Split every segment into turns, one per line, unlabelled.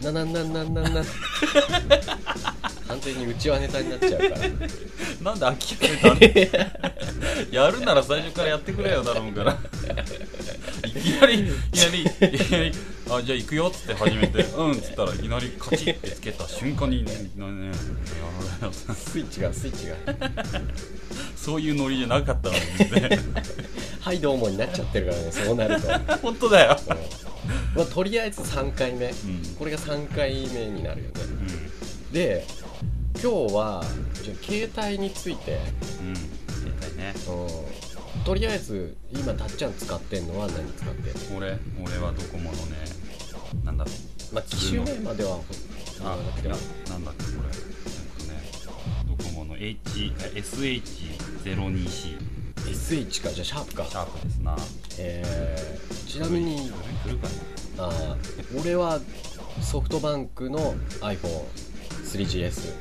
なななななな完全にうちはネタになっちゃうから。
なんで諦めたの？やるなら最初からやってくれよ頼むから。いきなりいきなりいきなりあじゃあ行くよっつって始めてうんっつったらいきなりカチッてつけた瞬間にねいきなりねやられた
スイッチがスイッチが。
そういうノリじゃなかったのにね。
はいどうもになっちゃってるからねそうなると、う ん
本当だよ
まあ、とりあえず3回目。
うん。
これが3回目になるよね。
うん。
で今日はじゃあ携帯について、
うん。携帯ね。
うん、とりあえず今たっちゃん使ってんのは何使ってんの？
俺俺はドコモのねなんだろう
まあ機種名までは
あ
なくても
な。んだっけこれ。えっとねドコモの H SH02C
SH か。じゃあシャープか。
シャープですな。
えー、ちなみに俺はソフトバンクの iPhone3GS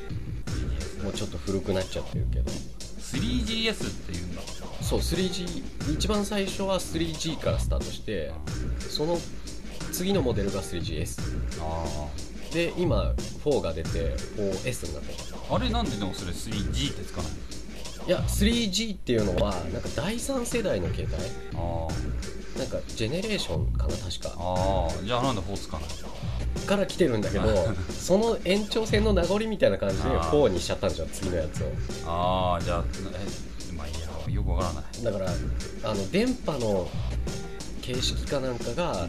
もうちょっと古くなっちゃってるけど。
3GS っていうんだ。
そう 3G 一番最初は 3G からスタートしてその次のモデルが 3GS
あ
で今4が出て 4S になった
ああれなんででもそれ 3G ってつかない
いや 3G っていうのはなんか第3世代の携帯。
あ
なんかジェネレーションかな確か。
あああじゃあなんで4つかな。い
から来てるんだけど その延長線の名残みたいな感じで
あー。
4にしちゃったんですよ次のやつを。
ああじゃあえまあいいやよくわからない。
だからあの電波の形式かなんかが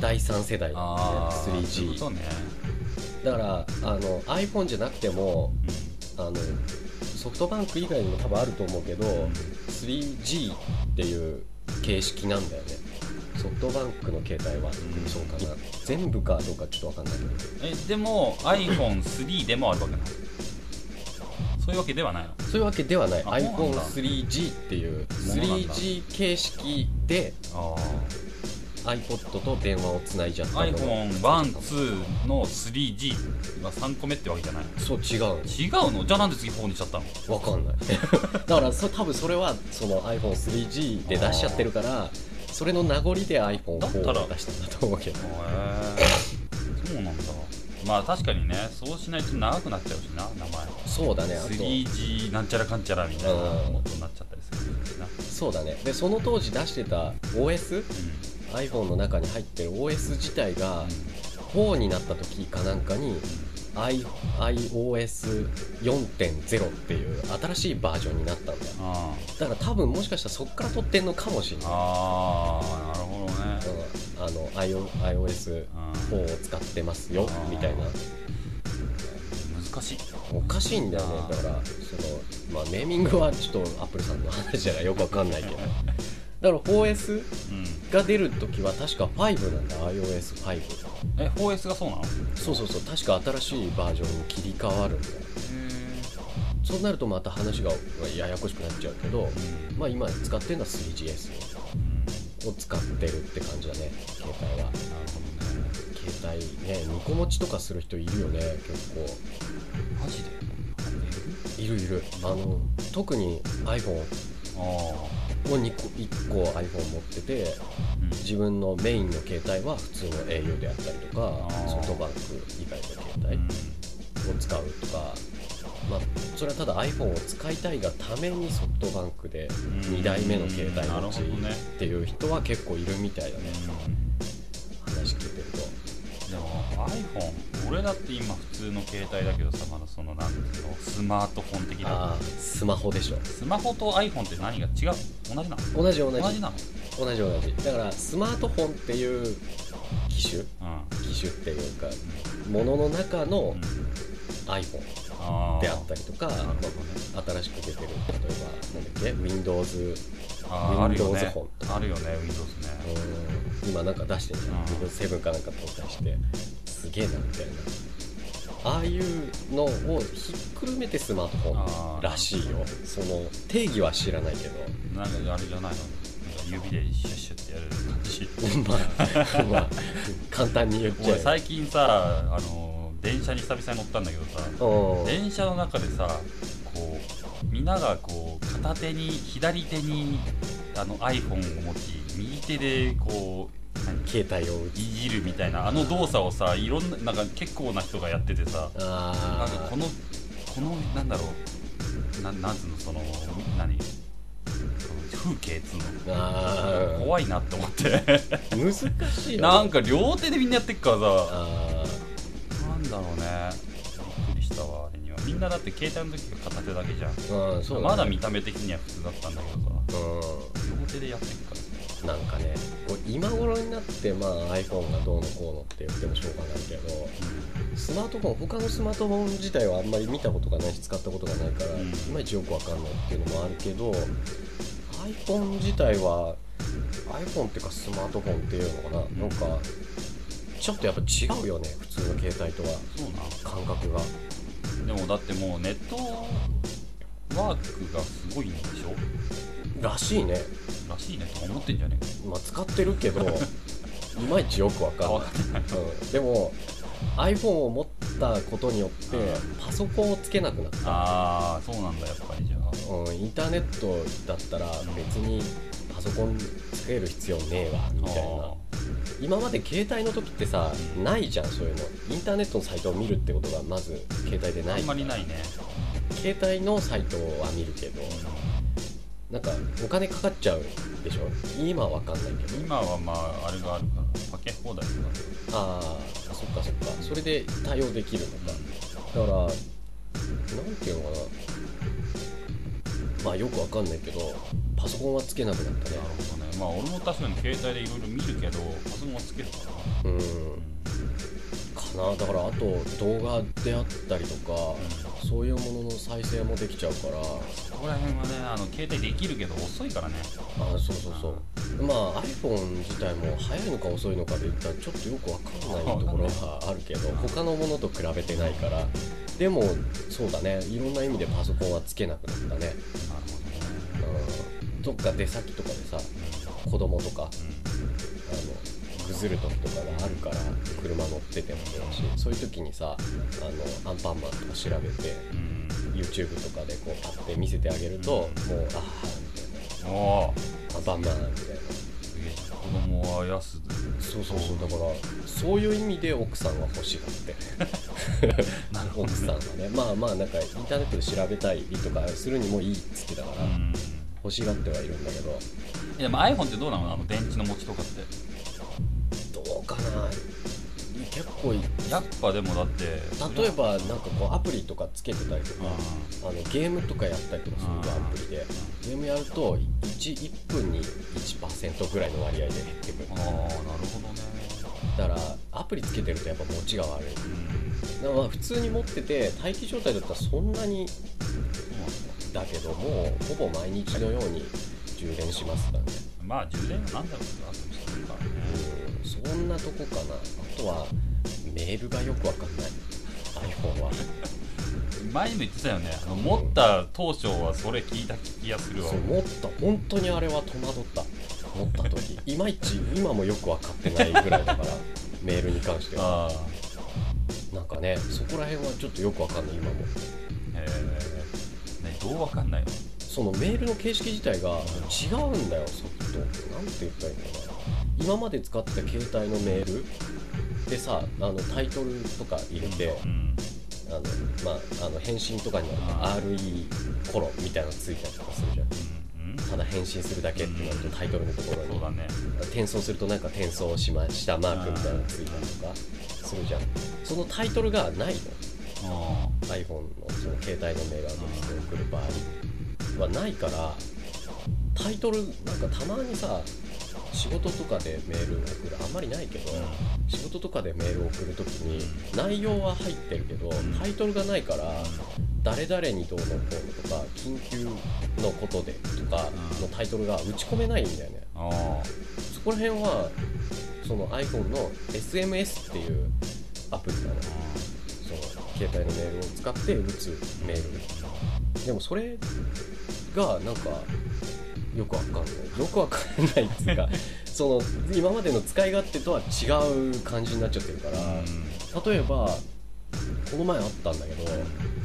第3世代なん
ああ
で
そう
3G
ね。
だからあの iPhone じゃなくても
う
あのソフトバンク以外にも多分あると思うけど
ん。
3G っていう形式なんだよねソフトバンクの携帯はそうかな、全部かどうかちょっと分かんないけど。
えでも iPhone3 でもあるわけなのそういうわけではない。の
そういうわけではない
あそうなんだ。
iPhone3G っていう。
ものなんだ。
3G 形式で
あ
iPod と電話をつないじゃったの
iPhone12 の 3G が3個目ってわけじゃないの？
そう違う
違うの？じゃあなんで次4にしちゃったの？
の分かんない。だからそ多分それはその iPhone3G で出しちゃってるからそれの名残で iPhone4
だったら。
を出したんだと思うけど。
へえそうなんだ。まあ確かにね。そうしないと長くなっちゃうしな名前。
そうだねあと。
3G なんちゃらかんちゃらみたいなことになっちゃったりするしな
そうだね。でその当時出してた OS
う
iPhone の中に入ってる OS 自体が4になった時かなんかに I iOS4.0 っていう新しいバージョンになったんだよ。
あ
だから多分もしかしたらそっから撮ってんのかもしれない。
ああなるほどね。
うん。あの iO- iOS4 を使ってますよみたいな。
難しい
おかしいんだよね。だからその、まあ、ネーミングはちょっとアップルさんの話じゃないよくわかんないけど。だから 4S
うん。
が出る時は確か5なんだ。iOS5
え 4S がそうなの？へ
そうそうそう確か新しいバージョンに切り替わる。んだよそうなるとまた話がややこしくなっちゃうけど、
え
まあ今使ってるのは 3GS
うん。
を使ってるって感じだね携帯は。携帯ね2個持ちとかする人いるよね結構。
マジで？
いるいる。あの特に iPhone
あ
を2個1個 iPhone 持ってて
あうん。
自分のメインの携帯は普通の au であったりとかソフトバンク以外の携帯を使うとか、まあ、それはただ iPhone を使いたいがためにソフトバンクで2台目の携帯持ちっていう人は結構いるみたいだね。話聞いてると
でも iPhone 俺だって今普通の携帯だけどさまだそのなんていうのスマートフォン的な。
ああスマホでしょ。
スマホと iPhone って何が違う同じなの？
同じ同じ。
同じなの？
同じ同じ。だからスマートフォンっていう機種
うん。
機種っていうかものの中の
うん。
iPhone
あー。
であったりとか、新しく出てる例えばなんだっけ？Windows
あーあるよ
Windows
ね。
フォンとか。
あるよね Windows ね。
うん今なんか出してんじゃん
うん
Windows 7かなんか搭載して。すげえなみたいな。ああいうのをひっくるめてスマートフォンらしいよ。その定義は知らないけど。
なんかあれじゃないの？指でシュッシュってやる感じ
まあ、まあ、簡単に言っちゃ
俺
う
最近さあの電車に久々に乗ったんだけどさ
うん。
電車の中でさこうみんながこう片手に左手にあの iPhone を持ち右手でこう何？
携帯を
いじるみたいなあの動作をさいろんななんか結構な人がやっててさなん
あ
かこのこのなんだろうななんつうのその何？風景っつうの？
あ
怖いなって思って。
ー難しい
なんか両手でみんなやってっからさ
あ
なんだろうね。びっくりしたわあれには。みんなだって携帯の時が片手だけじゃん。
ね。
まだ見た目的には普通だったんだけどさ。
う
両手でやってっから
なんかね今頃になってまあ iPhone がどうのこうのって言ってもしょうがないけどスマートフォン他のスマートフォン自体はあんまり見たことがないし使ったことがないから、
うん。
いまいちよくわかんないっていうのもあるけど iPhone 自体は iPhone っていうかスマートフォンっていうのかな、
ん。
なんかちょっとやっぱ違うよね普通の携帯とは感覚が。
でもだってもうネットワークがすごいんでしょ？
らしいね、
らしいね。とか思ってんじゃねえ
まあ、使ってるけど いまいちよくわかんない。うん、でも iPhone を持ったことによってパソコンをつけなくなった、
ああそうなんだやっぱりじゃあ。
うん、インターネットだったら別にパソコンつける必要ねえわみたいな。今まで携帯の時ってさ
うん
ないじゃんそういうの。インターネットのサイトを見るってことがまず携帯でない
あんまりないね。
携帯のサイトは見るけどなんかお金かかっちゃうでしょ？今は分かんないけど。
今はまああれがあるからかけ放題とか
ああそっかそっか。それで対応できるのか。だからなんていうのかな。まあよくわかんないけどパソコンはつけなくなったね。
なるほどね。まあ俺も確かに携帯でいろいろ見るけどパソコンはつけるからな
うん。かな。だからあと動画であったりとか、そういうものの再生もできちゃうから。
そこら辺はねあの携帯できるけど遅いからね。
あそうそうそう。まあ iPhone 自体も早いのか遅いのかで言ったらちょっとよくわかんないところはあるけど他のものと比べてないから。でもそうだね。いろんな意味でパソコンはつけなくなったね。
なるほどね。
うん。どっか出先とかでさ子供とかあのぐずる時とかがあるから車乗っててもそうだしそういう時にさあのアンパンマンとか調べて
うん。
YouTube とかでこうパッて見せてあげると、もうああみたいな。アンパンマンみたいな。
子供をあやす。
そうそうそう。だからそういう意味で奥さんは欲しがって。奥さんはね。まあまあなんかインターネットで調べたりとかするにもいいっつってたから、
うん。
欲しがってはいるんだけど。
えでも iPhone ってどうなの？あの電池の持ちとかって
結構い
やっぱでもだって
例えばなんかこうアプリとかつけてたりとか、
う
あのゲームとかやったりとかするじゃん
うん
アプリで。ゲームやると 1, 1分に1%ぐらいの割合で減ってくる。
んああなるほどね。
だからアプリつけてるとやっぱ持ちが悪い。
うん。
だからまあ普通に持ってて待機状態だったらそんなに
だ
だけどもほぼ毎日のように充電しますだね。
まあ充電は何だろうってあったりするからね。
うんそんなとこかな。あとはメールがよくわかんない。iPhone は。
前にも言ってたよね。あの持った当初はそれ聞いた気がするわ。
そう持った。本当にあれは戸惑った。持った時。いまいち今もよく分かってないぐらいだからメールに関しては。
あ
なんかねそこら辺はちょっとよく分かんない今も。
あへえねどうわかんないの？
そのメールの形式自体が違うんだよソフト。なんて言ったらいいのかな。今まで使ってた携帯のメールでさあのタイトルとか入れて、
うん。
あのまあ、あの返信とかになると
あ
RE コロンみたいなのついたりとかするじゃん。ただ返信するだけってなるとタイトルのところに転送するとなんか転送しましたマークみたいなのついたりとかするじゃん。そのタイトルがないの。
あ
iPhone のその携帯のメールアドレスで送る場合はないからタイトルなんかたまにさ仕事とかでメール送るあんまりないけど、仕事とかでメール送るときに内容は入ってるけど、
ん
タイトルがないから誰々にどうのこうのとか緊急のことでとかのタイトルが打ち込めないんだよね。そこら辺はその iPhone の SMS っていうアプリなの。その携帯のメールを使って打つメール。でもそれがなんかよくわかんない。よくわかんないっていうか その今までの使い勝手とは違う感じになっちゃってるから、例えばこの前あったんだけど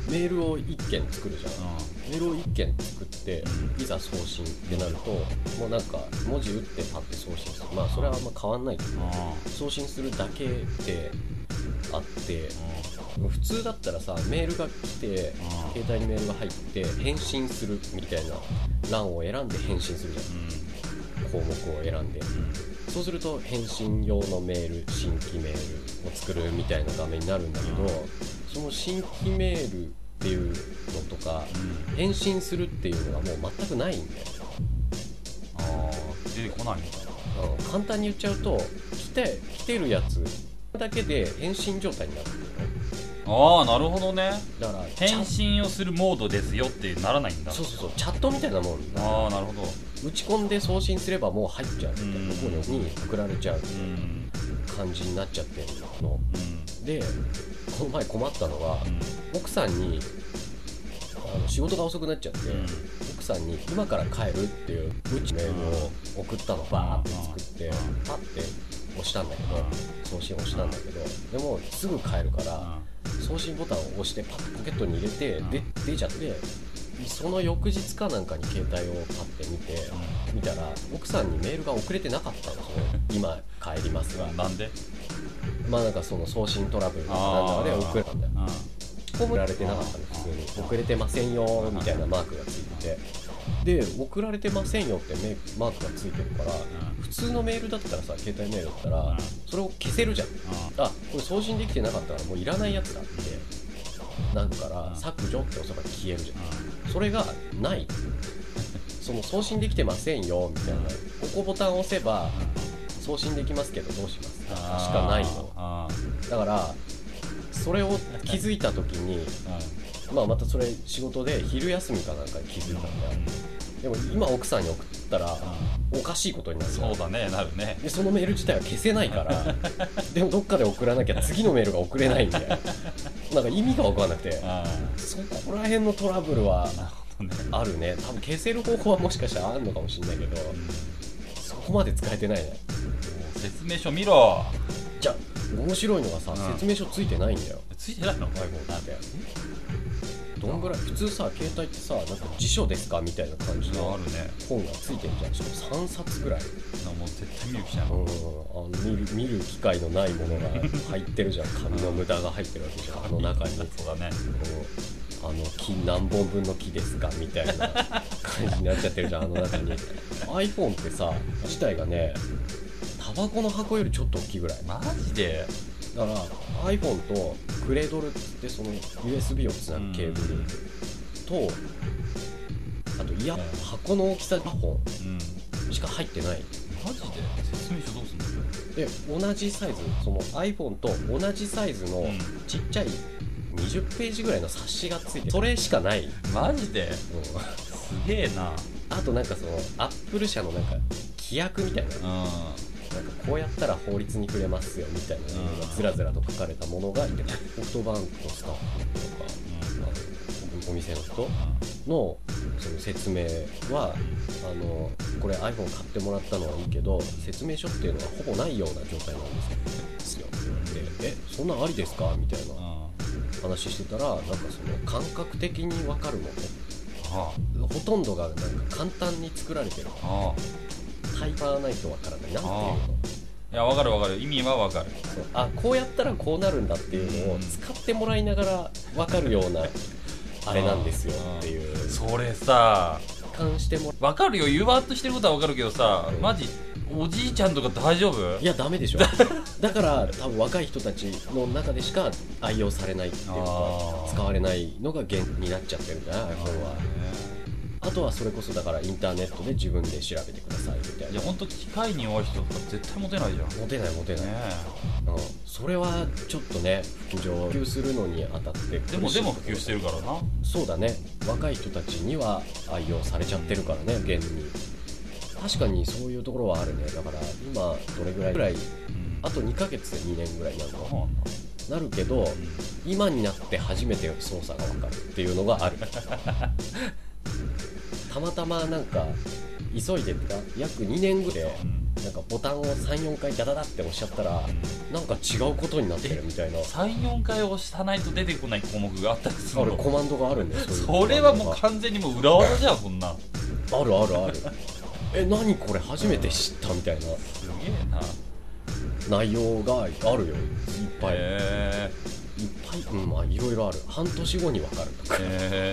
メールを1件作るじゃん。メールを1件作っていざ送信ってなるともうなんか文字打ってパッて送信する。まあそれはあんま変わんないけど
うん。
送信するだけであって普通だったらさメールが来て携帯にメールが入って返信するみたいな欄を選んで返信するじゃん。項目を選んで。そうすると返信用のメール新規メールを作るみたいな画面になるんだけどその新規メールっていうのとか返信するっていうのがもう全くないんだよ。
ああ出てこないんだ
うん。簡単に言っちゃうと来て来てるやつだけで返信状態になるんだよね
ああなるほどね。
だから
返信をするモードですよってならないんだ。
そうそうそうチャットみたいなもん
ああなるほど。
打ち込んで送信すればもう入っちゃうみたいなころに送られちゃう
うん。
感じになっちゃってるの
うん。
でこの前困ったのが奥さんにあの仕事が遅くなっちゃって、
うん。
奥さんに今から帰るっていううちメールを送ったのバーって作って
うん。
パッて押したんだけど送信押したんだけどでもすぐ帰るから送信ボタンを押してパッとポケットに入れて
うん
で出ちゃってその翌日かなんかに携帯をパッて見て見たら奥さんにメールが遅れてなかったのその今帰りますが。
うんなんで？
まあなんかその送信トラブルなんだかで遅れたんだよ。送られてなかったの普通に。遅れてませんよみたいなマークがついててで送られてませんよってメマークがついてるから普通のメールだったらさ携帯メールだったらそれを消せるじゃん。あこれ送信できてなかったからもういらないやつだってなるから
うん。
削除って押せば消えるじゃん。それがない。その送信できてませんよみたいな。ここボタンを押せば送信できますけどどうします？かしかないの。
あ
だからそれを気づいた時にまあまたそれ仕事で昼休みかなんかに気づいたんだよでも今奥さんに送ったらおかしいことになる。
そうだねなるね。
でそのメール自体は消せないから でもどっかで送らなきゃ次のメールが送れないんだよ なんか意味が分かんなくて
あ
そこら辺のトラブルは
あなるね。
多分消せる方法はもしかしたらあるのかもしれないけどそこまで使えてないね。
説明書見ろ。
じゃあ面白いのがさ、
うん。
説明書ついてないんだよ。
ついてないの
？iPhone ってどんぐらい？普通さ携帯ってさなんか辞書ですか？みたいな感じ
あ
の
るね。
本がついてるじゃん。しかも3冊ぐらい、
なもう絶対見る気しない
うん、あの見る見る機会のないものが入ってるじゃん。紙の無駄が入ってるわけじゃん。あの中に。
そうだね
あの木何本分の木ですか？みたいな。感じになっちゃってるじゃん。あの中に。iPhone ってさ自体がねタバコの箱よりちょっと大きいぐらい。
マジで？
だから iPhone とクレドルってその USB をつなぐケーブルとあといや箱の大きさ2本
うん。
しか入ってない。
マジで？説明書どうすんの？
で同じサイズその iPhone と同じサイズの
うん。
ちっちゃい20ページぐらいの冊子がついてそれしかない、うん。
マジですげえな。
あとなんかそのアップル社のなんか規約みたいな。
うん
なんかこうやったら法律に触れますよみたいなのがずらずらと書かれたものがいてソフトバンクのスタッフとかあのお店の人のその説明はあのこれ iPhone 買ってもらったのはいいけど説明書っていうのはほぼないような状態なんですよ。って言われて「えそんなんありですか?」みたいな話してたらなんかその感覚的に分かるも
あ
のほとんどがなんか簡単に作られてる
ああ
タイパーないと分からないなんていうの。
いやわかるわかる。意味はわかる。
そうあこうやったらこうなるんだっていうのを
うん
使ってもらいながら分かるようなあれなんですよっていう。
それさ
感しても
わかるよ。言わんとしてることはわかるけどさ
うん。
マジおじいちゃんとか大丈夫？
いやダメでしょ。だから多分若い人たちの中でしか愛用されないっていうか使われないのが原になっちゃってるんだよ iPhone はあとはそれこそだからインターネットで自分で調べてくださいみたいな
いや本当機械に弱い人とか絶対モテないじゃん。ね
モテないモテない、
え。
うん、それはちょっとね普及するのにあたって
でもでも普及してるからな。
そうだね。若い人たちには愛用されちゃってるからね現に。確かにそういうところはあるね。だから今どれぐらいぐらい
うん。
あと2ヶ月で2年ぐらいなの
なんだ。
なるけど今になって初めて操作が分かるっていうのがある たまたまなんか急いでた約2年ぐらいでなんかボタンを34回ダダダって押しちゃったらなんか違うことになってるみたいな。
34回押したないと出てこない項目があったりするの？
あるコマンドがあるんだよ そ
れはもう完全にもう裏技じゃんそんな。
あるあるある。え何これ初めて知ったみたいな。
すげえな。
内容があるよいっぱい、
へ
いっぱいうん。まあいろいろある。半年後に分かる。とか
えへ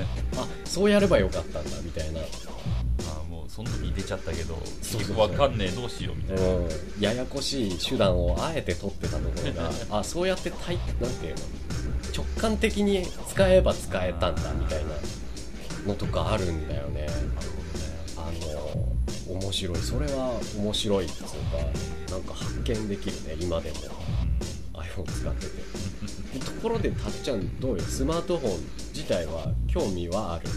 え
あそうやればよかったんだみたいな。
あもうその時出ちゃったけど結局わかんねえどうしようみたいな。
うん、ややこしい手段をあえて取ってたところが あそうやってたいなんていうの？直感的に使えば使えたんだみたいなのとかあるんだよね。
なる
あの面白い。それは面白いっつうかなんか発見できるね今でも。iPhone 使っててところでたっちゃんどうよ？スマートフォン自体は興味はある？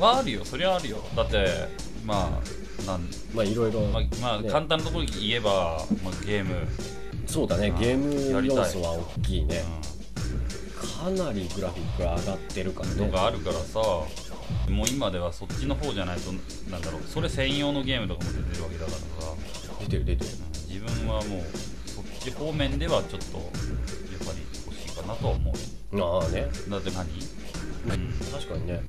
はあるよ。そりゃあるよ。だってまあなん
まあいろいろ、
まあ、まあ
ね。
簡単なところに言えば、まあ、ゲーム、
そうだね。
あ
ゲーム要素は大きいね。
う
かなりグラフィックが上がってるから
ん、
ね。
のがあるからさ。もう今ではそっちの方じゃないとなんだろう。それ専用のゲームとかも出てるわけだからさ。
出てる出てる。
うん。自分はもうそっち方面ではちょっとなとは思う
ああね。
だって何、うん。
確かにね。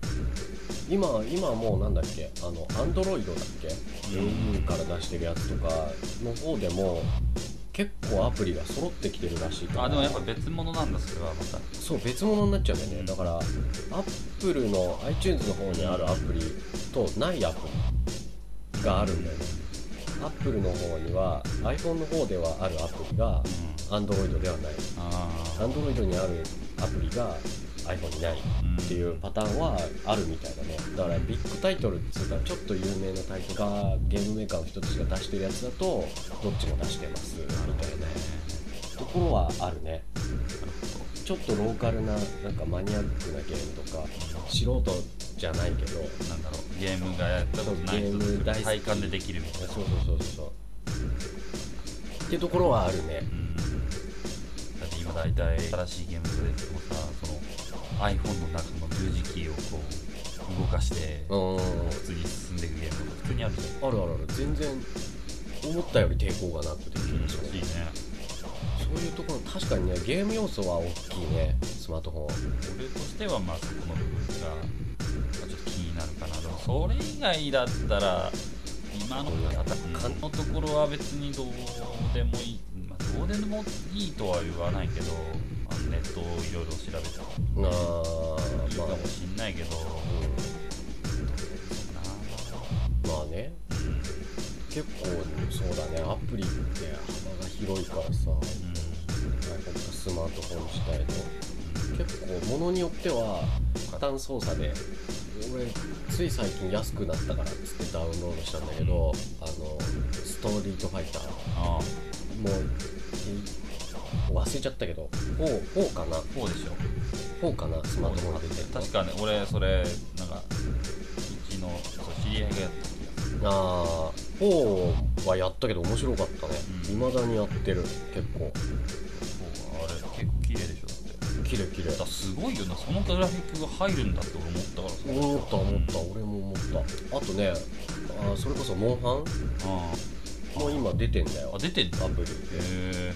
今今もうなんだっけ？あのアンドロイドだっけ、
うん
から出してるやつとかの方でも結構アプリが揃ってきてるらしいから
あでもやっぱ別物なんだそれはまた。
そう別物になっちゃうんだよね。だからアップルの iTunes の方にあるアプリとないアプリがあるんだよねアップルの方には iPhone の方ではあるアプリが
うん。
Android ではない。Android にあるアプリが iPhone にないっていうパターンはあるみたいだね。だからビッグタイトルっつうかちょっと有名なタイトルがゲームメーカーの人たちが出してるやつだとどっちも出してますみたいな。ところはあるね。ちょっとローカルななんかマニアックなゲームとか素人じゃないけど
なんだろうゲームがやったことない人
そうゲーム大好き。
体感でできるみたいな
そうそうそうそう。っていうところはあるね。
うん。だって今大体新しいゲームプレイでもさその iPhone の中の十字キーをこう動かして
うん。
普通に進んでいくゲームとか普通にあるじゃん。
あるあるある全然思ったより抵抗がなくできるし
いいね。
そういうところ確かにねゲーム要素は大きいねスマートフォン
俺としてはまあそこの部分が、それ以外だったら今ののところは別にどうでもいい、まあ、どうでもいいとは言わないけどあのネットをいろいろ調べたら。いいか
まあ、
もしんないけど、
うん、まあね。
うん
結構そうだね。アプリって幅が広いからさ。とかスマートフォン自体の。結構ものによっては負担操作で俺つい最近安くなったからっつってダウンロードしたんだけどあのストリートファイター。
あ
もうい忘れちゃったけど 4, 4かな？
あ4でしょ。
4かな？スマートフォンで出て。
確かね俺それなんかうちの知り合いがやった気がする。
ああ4はやったけど面白かったね。
うん。
未だにやってる結構
ょだって
キレキレ
だからすごいよなそのグラフィックが入るんだって俺思ったからさ。
思った思った。俺も思った。あとねあーそれこそモンハ
あ
ンも今出てんだよ。
あ出てんだ。
アプリで
へ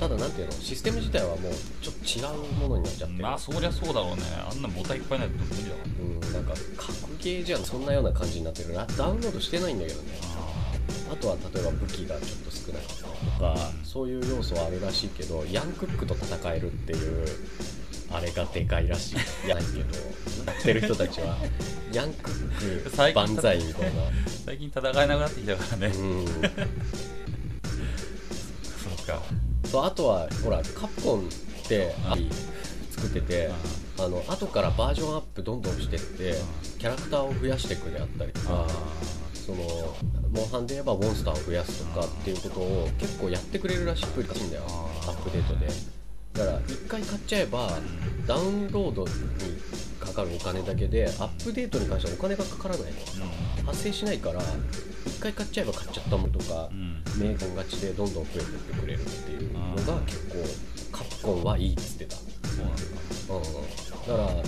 ただなんていうの？システム自体はもうちょっと違うものになっちゃってる。
えまあそりゃそうだろうね。あんなボタンいっぱいないと無理だわ。
うんなんか格ゲーじゃんそんなような感じになってる。ラダウンロードしてないんだけどね。あとは例えば武器がちょっと少なかったかそういう要素はあるらしいけどヤンクックと戦えるっていうあれがでかいらしい。いやないけどやってる人たちは ヤンクック万歳みたいな。
最近戦えなくなってきたからね。
うん。
そうか。
そうあとはほらカプコンって作っててあ。の後からバージョンアップどんどんしてってキャラクターを増やしていくであったりとかそのモンハンで言えばモンスターを増やすとかっていうことを結構やってくれるらしいらしいんだよ。アップデートで。だから1回買っちゃえばダウンロードにかかるお金だけでアップデートに関してはお金がかからないの発生しないから1回買っちゃえば買っちゃったものとか名言勝ちでどんどん増えてってくれるっていうのが結構カプコンはいいっつってた、
そうなんだ。
うん、だから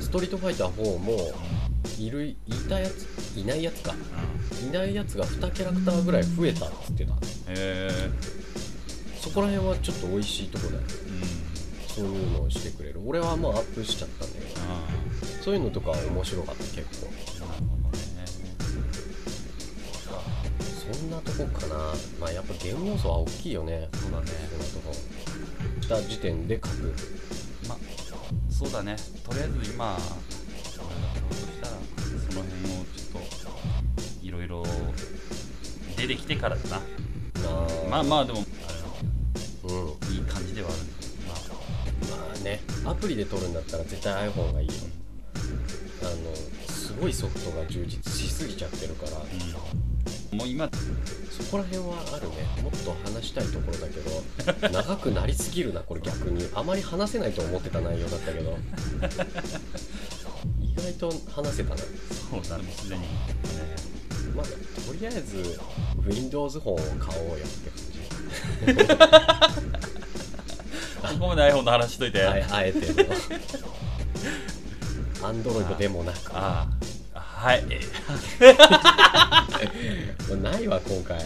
ストリートファイター4もいるいたやついないやつか。
うん。
いないやつが2キャラクターぐらい増えたっつってた
へえ。
そこら辺はちょっと美味しいとこだよ
うん。
そういうのをしてくれる。俺はもうアップしちゃったんだけど
あ
そういうのとかは面白かった結構。
あなるほどね。
そんなとこかな。まあやっぱゲーム要素は大きいよね。
そうだね。
そんなとこ。した時点で書く。
まあそうだね。とりあえず今出てきてからだな。まあまあでも
うん。
だいい感じではある。まあ
まあね。アプリで撮るんだったら絶対 iPhone がいいよ。あのすごいソフトが充実しすぎちゃってるから。
うん、もう今
そこら辺はあるね。もっと話したいところだけど 長くなりすぎるなこれ逆に。あまり話せないと思ってた内容だったけど。意外と話せたな。
そうだねすでに、ね、
まあとりあえず Windows 本を買おうよって感
ここまで iPhone の話しといて、
じああえての Android でもなく。
ああはい。
ないわ今回